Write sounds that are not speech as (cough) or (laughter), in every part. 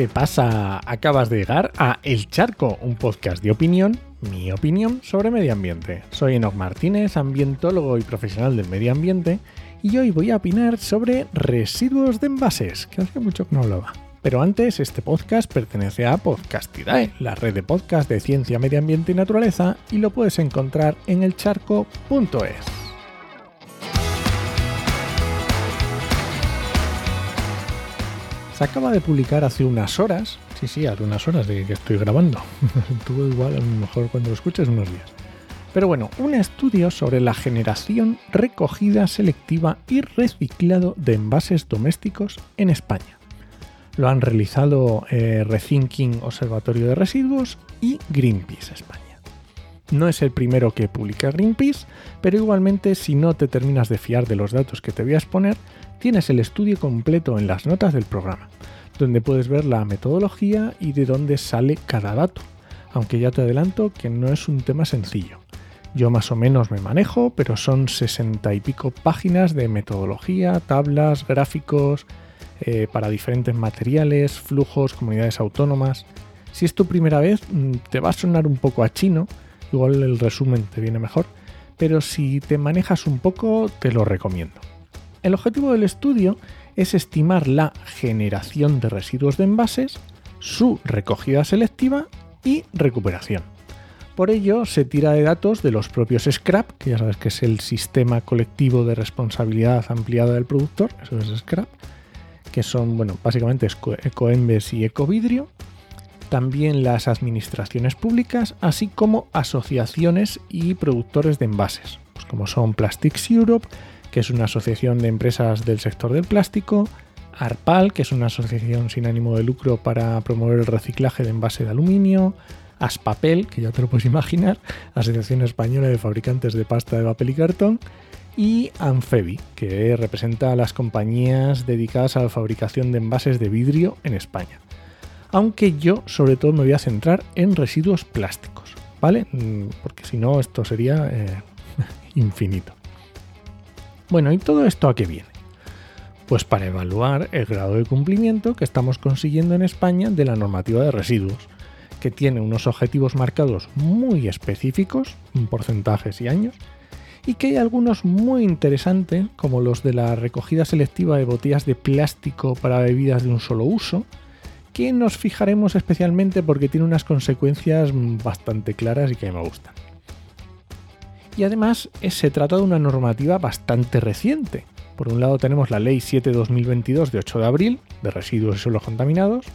¿Qué pasa? Acabas de llegar a El Charco, un podcast de opinión, mi opinión sobre medio ambiente. Soy Enoch Martínez, ambientólogo y profesional del medio ambiente, y hoy voy a opinar sobre residuos de envases, que hace mucho que no hablaba. Pero antes, este podcast pertenece a Podcastidae, la red de podcast de ciencia, medio ambiente y naturaleza, y lo puedes encontrar en elcharco.es. Se acaba de publicar hace unas horas, sí, sí, hace unas horas de que estoy grabando. (laughs) Tuvo igual, a lo mejor cuando lo escuches, unos días. Pero bueno, un estudio sobre la generación, recogida selectiva y reciclado de envases domésticos en España. Lo han realizado eh, Rethinking Observatorio de Residuos y Greenpeace España. No es el primero que publica Greenpeace, pero igualmente si no te terminas de fiar de los datos que te voy a exponer, tienes el estudio completo en las notas del programa, donde puedes ver la metodología y de dónde sale cada dato, aunque ya te adelanto que no es un tema sencillo. Yo más o menos me manejo, pero son sesenta y pico páginas de metodología, tablas, gráficos, eh, para diferentes materiales, flujos, comunidades autónomas. Si es tu primera vez, mm, te va a sonar un poco a chino, igual el resumen te viene mejor, pero si te manejas un poco, te lo recomiendo. El objetivo del estudio es estimar la generación de residuos de envases, su recogida selectiva y recuperación. Por ello, se tira de datos de los propios SCRAP, que ya sabes que es el sistema colectivo de responsabilidad ampliada del productor, eso es SCRAP, que son, bueno, básicamente Ecoembes y Ecovidrio, también las administraciones públicas, así como asociaciones y productores de envases, pues como son Plastics Europe, que es una asociación de empresas del sector del plástico, ARPAL, que es una asociación sin ánimo de lucro para promover el reciclaje de envase de aluminio, Aspapel, que ya te lo puedes imaginar, Asociación Española de Fabricantes de Pasta de Papel y Cartón, y Anfebi, que representa a las compañías dedicadas a la fabricación de envases de vidrio en España. Aunque yo sobre todo me voy a centrar en residuos plásticos, ¿vale? Mm, porque si no esto sería eh, (laughs) infinito. Bueno, ¿y todo esto a qué viene? Pues para evaluar el grado de cumplimiento que estamos consiguiendo en España de la normativa de residuos, que tiene unos objetivos marcados muy específicos, en porcentajes y años, y que hay algunos muy interesantes, como los de la recogida selectiva de botellas de plástico para bebidas de un solo uso, que nos fijaremos especialmente porque tiene unas consecuencias bastante claras y que me gustan y además eh, se trata de una normativa bastante reciente. Por un lado tenemos la Ley 7-2022 de 8 de abril de residuos y suelos contaminados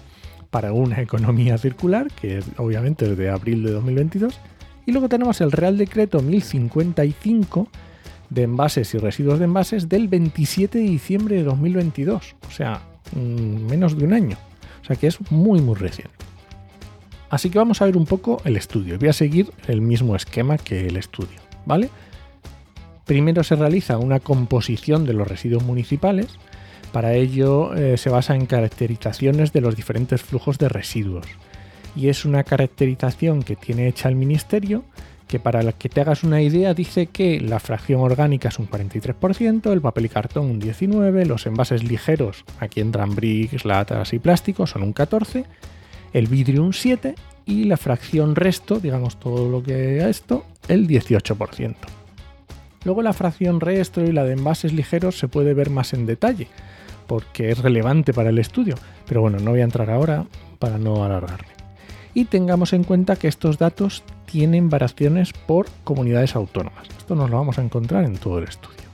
para una (laughs) economía circular, que obviamente es de abril de 2022, y luego tenemos el Real Decreto 1055 de envases y residuos de envases del 27 de diciembre de 2022, o sea, mm, menos de un año, o sea que es muy muy reciente. Así que vamos a ver un poco el estudio. Voy a seguir el mismo esquema que el estudio. ¿Vale? Primero se realiza una composición de los residuos municipales. Para ello eh, se basa en caracterizaciones de los diferentes flujos de residuos. Y es una caracterización que tiene hecha el ministerio, que para que te hagas una idea dice que la fracción orgánica es un 43%, el papel y cartón un 19%, los envases ligeros, aquí entran bricks, latas y plásticos, son un 14%, el vidrio un 7% y la fracción resto, digamos todo lo que a esto, el 18%. Luego la fracción resto y la de envases ligeros se puede ver más en detalle, porque es relevante para el estudio, pero bueno, no voy a entrar ahora para no alargarme. Y tengamos en cuenta que estos datos tienen variaciones por comunidades autónomas. Esto nos lo vamos a encontrar en todo el estudio.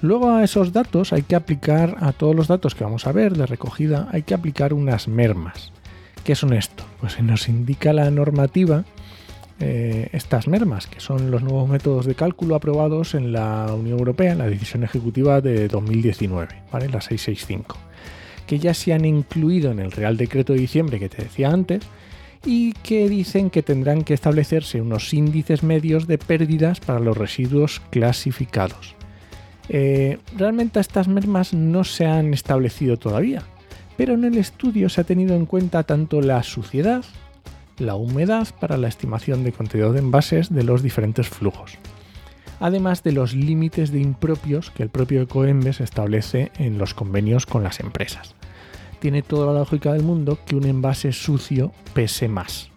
Luego a esos datos hay que aplicar, a todos los datos que vamos a ver de recogida, hay que aplicar unas mermas. ¿Qué son esto? Pues nos indica la normativa eh, estas mermas, que son los nuevos métodos de cálculo aprobados en la Unión Europea, en la decisión ejecutiva de 2019, ¿vale? la 665, que ya se han incluido en el Real Decreto de diciembre que te decía antes y que dicen que tendrán que establecerse unos índices medios de pérdidas para los residuos clasificados. Eh, realmente estas mermas no se han establecido todavía, pero en el estudio se ha tenido en cuenta tanto la suciedad, la humedad para la estimación de contenido de envases de los diferentes flujos, además de los límites de impropios que el propio Ecoembes establece en los convenios con las empresas. tiene toda la lógica del mundo que un envase sucio pese más,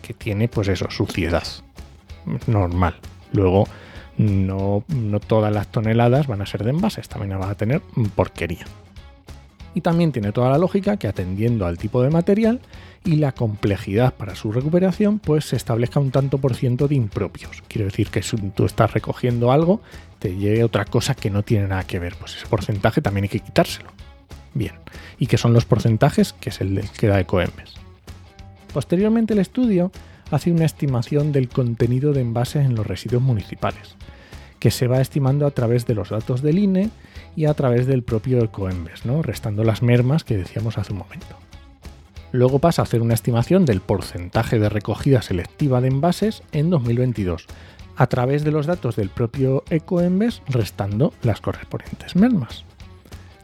que tiene pues eso, suciedad. Normal. Luego, no, no todas las toneladas van a ser de envases, también van a tener porquería. Y también tiene toda la lógica que atendiendo al tipo de material y la complejidad para su recuperación, pues se establezca un tanto por ciento de impropios. Quiere decir que si tú estás recogiendo algo, te llegue otra cosa que no tiene nada que ver. Pues ese porcentaje también hay que quitárselo. Bien. ¿Y qué son los porcentajes? Que es el que da Ecoembes. Posteriormente el estudio hace una estimación del contenido de envases en los residuos municipales, que se va estimando a través de los datos del INE y a través del propio Ecoembes, ¿no? restando las mermas que decíamos hace un momento. Luego pasa a hacer una estimación del porcentaje de recogida selectiva de envases en 2022, a través de los datos del propio Ecoembes, restando las correspondientes mermas.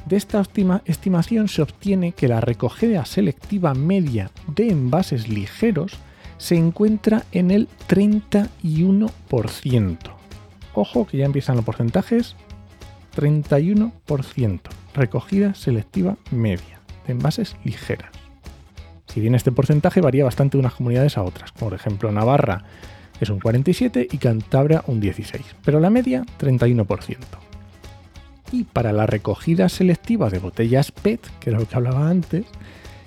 De esta estimación se obtiene que la recogida selectiva media de envases ligeros se encuentra en el 31%. Ojo que ya empiezan los porcentajes. 31%. Recogida selectiva media de envases ligeras. Si bien este porcentaje varía bastante de unas comunidades a otras. Por ejemplo, Navarra es un 47 y Cantabria un 16, pero la media 31%. Y para la recogida selectiva de botellas PET, que era lo que hablaba antes,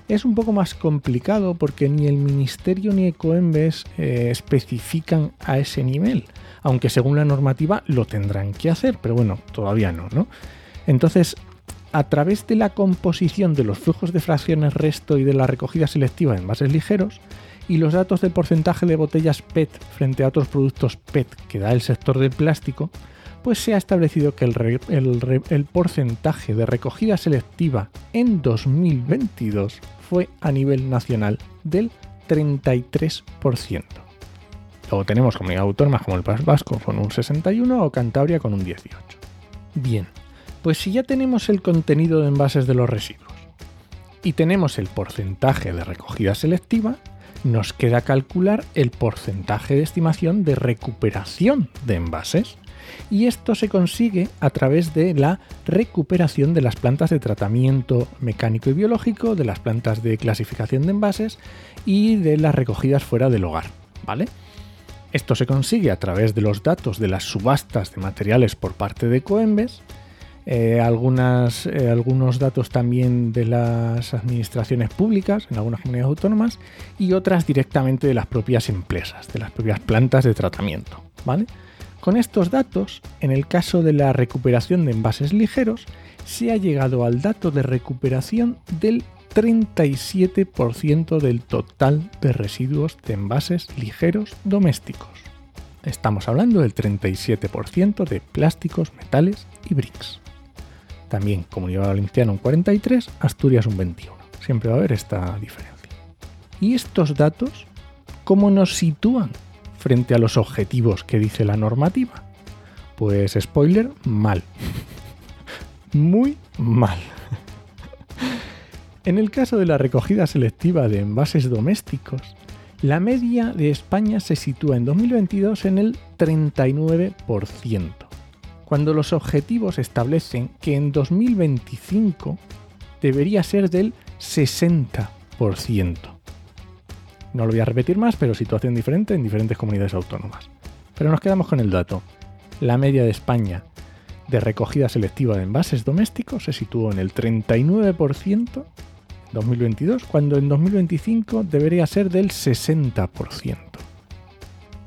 es un poco más complicado porque ni el Ministerio ni Ecoembes eh, especifican a ese nivel, aunque según la normativa lo tendrán que hacer, pero bueno, todavía no, ¿no? Entonces, a través de la composición de los flujos de fracciones resto y de la recogida selectiva en envases ligeros, y los datos del porcentaje de botellas PET frente a otros productos PET que da el sector del plástico, pues se ha establecido que el, el porcentaje de recogida selectiva en 2022 fue a nivel nacional del 33%. Luego tenemos comunidades autónomas como el País Vasco con un 61 o Cantabria con un 18. Bien, pues si ya tenemos el contenido de envases de los residuos y tenemos el porcentaje de recogida selectiva, nos queda calcular el porcentaje de estimación de recuperación de envases y esto se consigue a través de la recuperación de las plantas de tratamiento mecánico y biológico, de las plantas de clasificación de envases y de las recogidas fuera del hogar, ¿vale? Esto se consigue a través de los datos de las subastas de materiales por parte de Coembes, eh, eh, algunos datos también de las administraciones públicas en algunas comunidades autónomas y otras directamente de las propias empresas, de las propias plantas de tratamiento, ¿vale? Con estos datos, en el caso de la recuperación de envases ligeros, se ha llegado al dato de recuperación del 37% del total de residuos de envases ligeros domésticos. Estamos hablando del 37% de plásticos, metales y bricks. También Comunidad Valenciana un 43, Asturias un 21. Siempre va a haber esta diferencia. ¿Y estos datos cómo nos sitúan frente a los objetivos que dice la normativa? Pues spoiler, mal. Muy mal. En el caso de la recogida selectiva de envases domésticos, la media de España se sitúa en 2022 en el 39%, cuando los objetivos establecen que en 2025 debería ser del 60%. No lo voy a repetir más, pero situación diferente en diferentes comunidades autónomas. Pero nos quedamos con el dato. La media de España de recogida selectiva de envases domésticos se situó en el 39% en 2022, cuando en 2025 debería ser del 60%.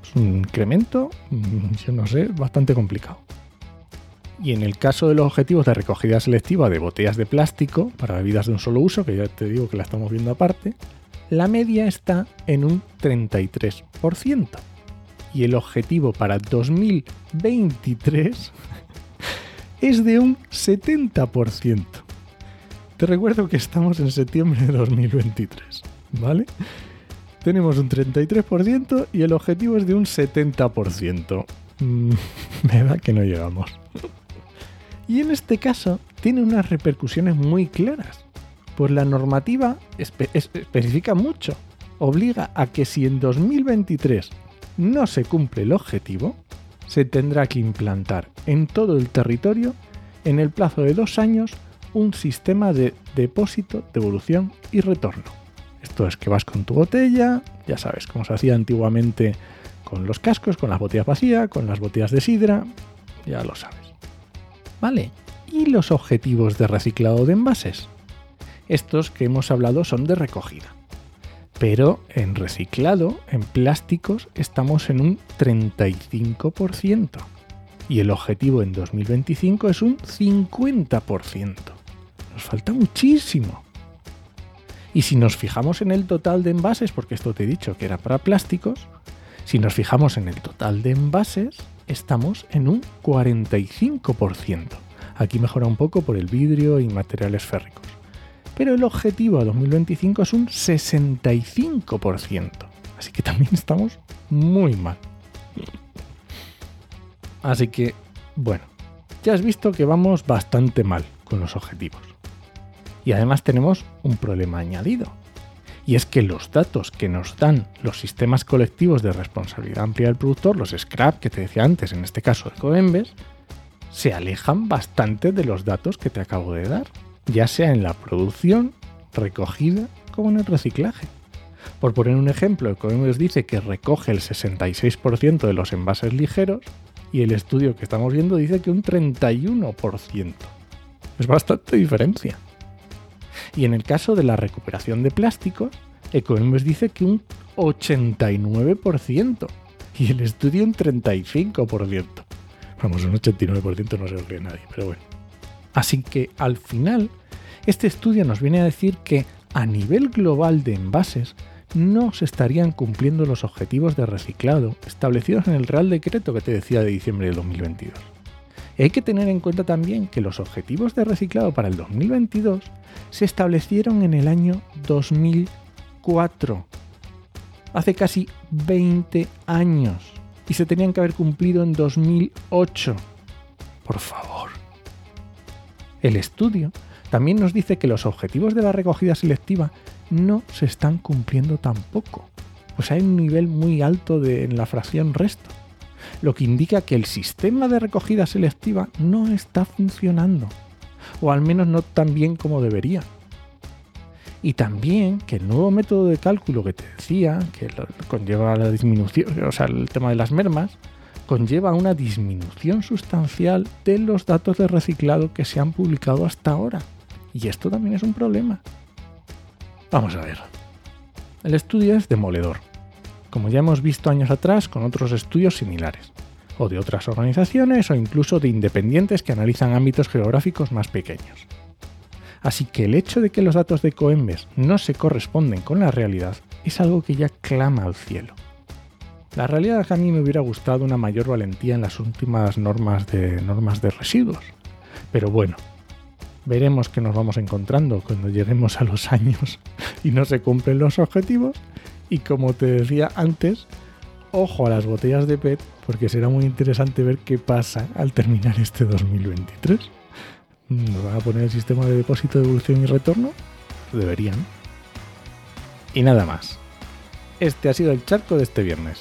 Es un incremento, mm, yo no sé, bastante complicado. Y en el caso de los objetivos de recogida selectiva de botellas de plástico para bebidas de un solo uso, que ya te digo que la estamos viendo aparte, la media está en un 33%. Y el objetivo para 2023 (laughs) es de un 70%. Te recuerdo que estamos en septiembre de 2023, ¿vale? Tenemos un 33% y el objetivo es de un 70%. Mm, (laughs) me da que no llegamos. Y en este caso tiene unas repercusiones muy claras pues la normativa especifica mucho. Obliga a que si en 2023 no se cumple el objetivo, se tendrá que implantar en todo el territorio, en el plazo de dos años, un sistema de depósito, devolución y retorno. Esto es que vas con tu botella, ya sabes, como se hacía antiguamente con los cascos, con las botellas vacías, con las botellas de sidra, ya lo sabes. Vale, ¿y los objetivos de reciclado de envases? Estos que hemos hablado son de recogida. Pero en reciclado, en plásticos, estamos en un 35%. Y el objetivo en 2025 es un 50%. Nos falta muchísimo. Y si nos fijamos en el total de envases, porque esto te he dicho que era para plásticos, si nos fijamos en el total de envases, estamos en un 45%. Aquí mejora un poco por el vidrio y materiales férricos. Pero el objetivo a 2025 es un 65%. Así que también estamos muy mal. Así que, bueno, ya has visto que vamos bastante mal con los objetivos. Y además tenemos un problema añadido. Y es que los datos que nos dan los sistemas colectivos de responsabilidad amplia del productor, los SCRAP que te decía antes, en este caso Ecoembes, se alejan bastante de los datos que te acabo de dar, ya sea en la producción, recogida, como en el reciclaje. Por poner un ejemplo, Ecoembes dice que recoge el 66% de los envases ligeros y el estudio que estamos viendo dice que un 31%. Es bastante diferencia. Y en el caso de la recuperación de plásticos, Ecoembes dice que un 89% y el estudio un 35%. Vamos, un 89% no se cree nadie, pero bueno. Así que al final, este estudio nos viene a decir que a nivel global de envases no se estarían cumpliendo los objetivos de reciclado establecidos en el Real Decreto que te decía de diciembre de 2022 hay que tener en cuenta también que los objetivos de reciclado para el 2022 se establecieron en el año 2004, hace casi 20 años, y se tenían que haber cumplido en 2008. Por favor. El estudio también nos dice que los objetivos de la recogida selectiva no se están cumpliendo tampoco, pues hay un nivel muy alto de, en la fracción resto lo que indica que el sistema de recogida selectiva no está funcionando, o al menos no tan bien como debería. Y también que el nuevo método de cálculo que te decía, que conlleva la disminución, o sea, el tema de las mermas, conlleva una disminución sustancial de los datos de reciclado que se han publicado hasta ahora. Y esto también es un problema. Vamos a ver. El estudio es demoledor como ya hemos visto años atrás con otros estudios similares, o de otras organizaciones o incluso de independientes que analizan ámbitos geográficos más pequeños. Así que el hecho de que los datos de Coembes no se corresponden con la realidad es algo que ya clama al cielo. La realidad es que a mí me hubiera gustado una mayor valentía en las últimas normas de, normas de residuos. Pero bueno, veremos qué nos vamos encontrando cuando lleguemos a los años y no se cumplen los objetivos y como te decía antes, ojo a las botellas de PET porque será muy interesante ver qué pasa al terminar este 2023. ¿Nos van a poner el sistema de depósito, devolución y retorno? Deberían. Y nada más. Este ha sido el charco de este viernes.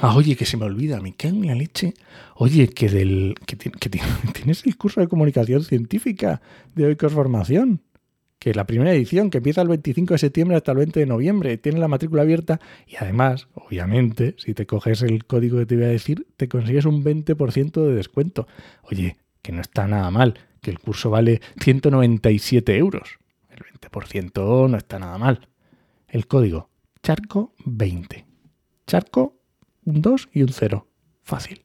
Ah, oye, que se me olvida, me cae en leche. Oye, que del que, (laughs) tienes el curso de comunicación científica de Oikos Formación. Que la primera edición, que empieza el 25 de septiembre hasta el 20 de noviembre, tiene la matrícula abierta y además, obviamente, si te coges el código que te voy a decir, te consigues un 20% de descuento. Oye, que no está nada mal, que el curso vale 197 euros. El 20% no está nada mal. El código charco20. Charco 2 y un 0. Fácil.